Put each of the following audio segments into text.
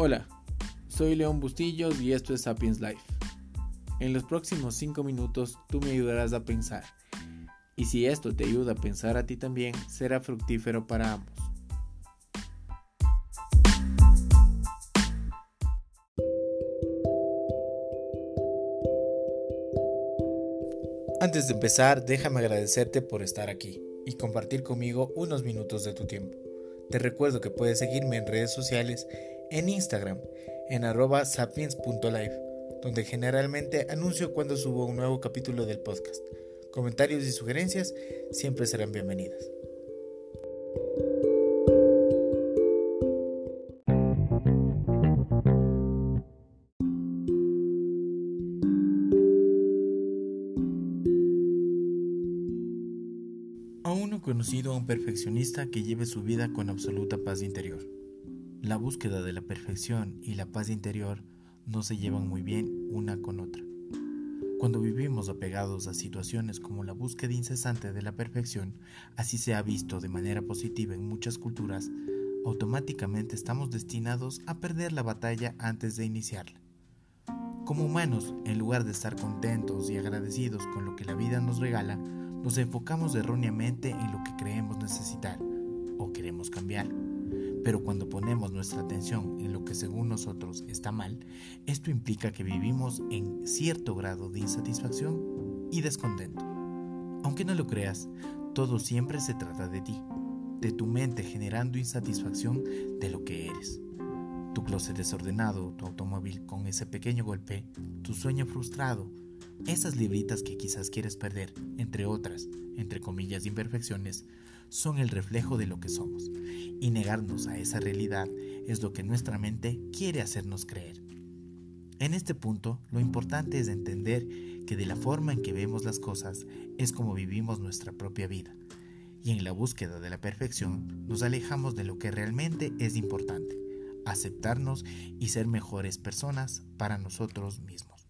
Hola, soy León Bustillos y esto es Sapiens Life. En los próximos 5 minutos tú me ayudarás a pensar. Y si esto te ayuda a pensar a ti también, será fructífero para ambos. Antes de empezar, déjame agradecerte por estar aquí y compartir conmigo unos minutos de tu tiempo. Te recuerdo que puedes seguirme en redes sociales en Instagram en arroba sapiens.life, donde generalmente anuncio cuando subo un nuevo capítulo del podcast. Comentarios y sugerencias siempre serán bienvenidas. Aún no he conocido a un perfeccionista que lleve su vida con absoluta paz interior. La búsqueda de la perfección y la paz interior no se llevan muy bien una con otra. Cuando vivimos apegados a situaciones como la búsqueda incesante de la perfección, así se ha visto de manera positiva en muchas culturas, automáticamente estamos destinados a perder la batalla antes de iniciarla. Como humanos, en lugar de estar contentos y agradecidos con lo que la vida nos regala, nos enfocamos erróneamente en lo que creemos necesitar o queremos cambiar. Pero cuando ponemos nuestra atención en lo que según nosotros está mal, esto implica que vivimos en cierto grado de insatisfacción y descontento. Aunque no lo creas, todo siempre se trata de ti, de tu mente generando insatisfacción de lo que eres. Tu closet desordenado, tu automóvil con ese pequeño golpe, tu sueño frustrado, esas libritas que quizás quieres perder, entre otras, entre comillas, imperfecciones, son el reflejo de lo que somos, y negarnos a esa realidad es lo que nuestra mente quiere hacernos creer. En este punto, lo importante es entender que de la forma en que vemos las cosas es como vivimos nuestra propia vida, y en la búsqueda de la perfección nos alejamos de lo que realmente es importante, aceptarnos y ser mejores personas para nosotros mismos.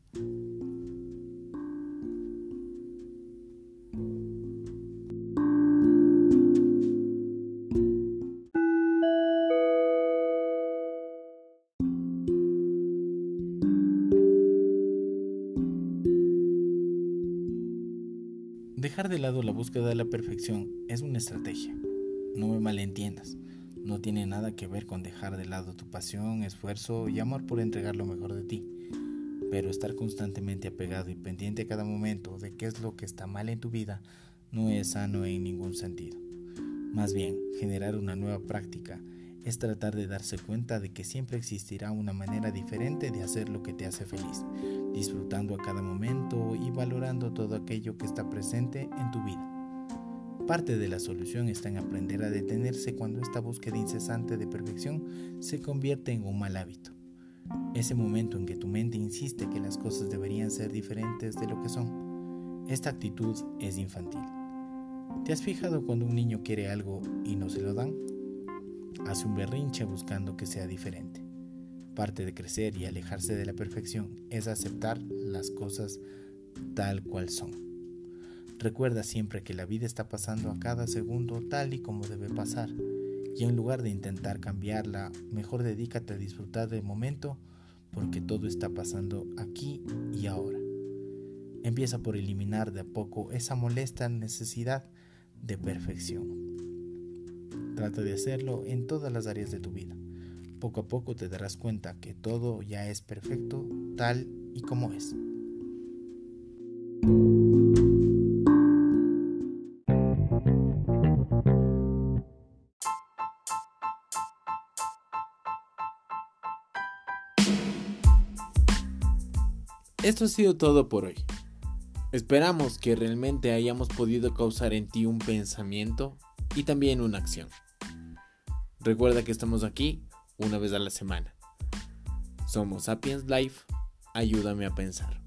Dejar de lado la búsqueda de la perfección es una estrategia. No me malentiendas. No tiene nada que ver con dejar de lado tu pasión, esfuerzo y amor por entregar lo mejor de ti. Pero estar constantemente apegado y pendiente a cada momento de qué es lo que está mal en tu vida no es sano en ningún sentido. Más bien, generar una nueva práctica es tratar de darse cuenta de que siempre existirá una manera diferente de hacer lo que te hace feliz, disfrutando a cada momento y valorando todo aquello que está presente en tu vida. Parte de la solución está en aprender a detenerse cuando esta búsqueda incesante de perfección se convierte en un mal hábito. Ese momento en que tu mente insiste que las cosas deberían ser diferentes de lo que son. Esta actitud es infantil. ¿Te has fijado cuando un niño quiere algo y no se lo dan? Hace un berrinche buscando que sea diferente. Parte de crecer y alejarse de la perfección es aceptar las cosas tal cual son. Recuerda siempre que la vida está pasando a cada segundo tal y como debe pasar, y en lugar de intentar cambiarla, mejor dedícate a disfrutar del momento porque todo está pasando aquí y ahora. Empieza por eliminar de a poco esa molesta necesidad de perfección. Trata de hacerlo en todas las áreas de tu vida. Poco a poco te darás cuenta que todo ya es perfecto tal y como es. Esto ha sido todo por hoy. Esperamos que realmente hayamos podido causar en ti un pensamiento y también una acción. Recuerda que estamos aquí una vez a la semana. Somos Sapiens Life, ayúdame a pensar.